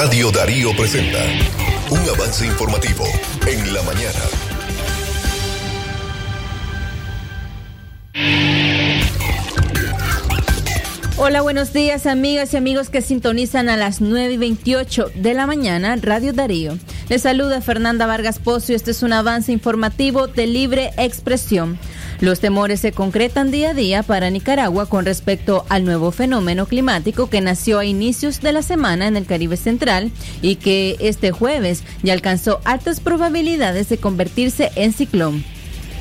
Radio Darío presenta un avance informativo en la mañana. Hola, buenos días amigas y amigos que sintonizan a las 9 y 28 de la mañana Radio Darío. Les saluda Fernanda Vargas Pozo este es un avance informativo de libre expresión. Los temores se concretan día a día para Nicaragua con respecto al nuevo fenómeno climático que nació a inicios de la semana en el Caribe Central y que este jueves ya alcanzó altas probabilidades de convertirse en ciclón.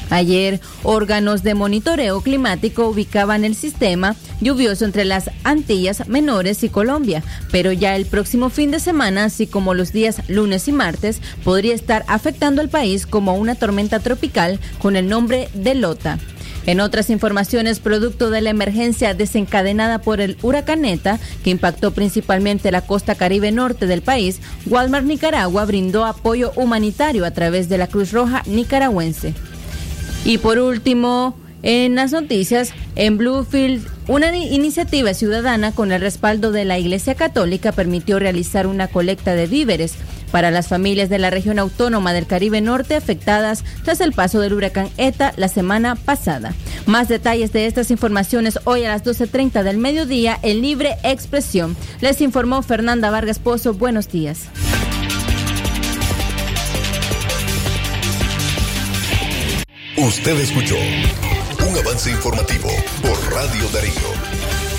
Ayer, órganos de monitoreo climático ubicaban el sistema lluvioso entre las Antillas Menores y Colombia, pero ya el próximo fin de semana, así como los días lunes y martes, podría estar afectando al país como una tormenta tropical con el nombre de Lota. En otras informaciones, producto de la emergencia desencadenada por el huracaneta, que impactó principalmente la costa caribe norte del país, Walmart Nicaragua brindó apoyo humanitario a través de la Cruz Roja nicaragüense. Y por último, en las noticias, en Bluefield, una iniciativa ciudadana con el respaldo de la Iglesia Católica permitió realizar una colecta de víveres para las familias de la región autónoma del Caribe Norte afectadas tras el paso del huracán ETA la semana pasada. Más detalles de estas informaciones hoy a las 12.30 del mediodía en Libre Expresión. Les informó Fernanda Vargas Pozo. Buenos días. Usted escuchó un avance informativo por Radio Darío.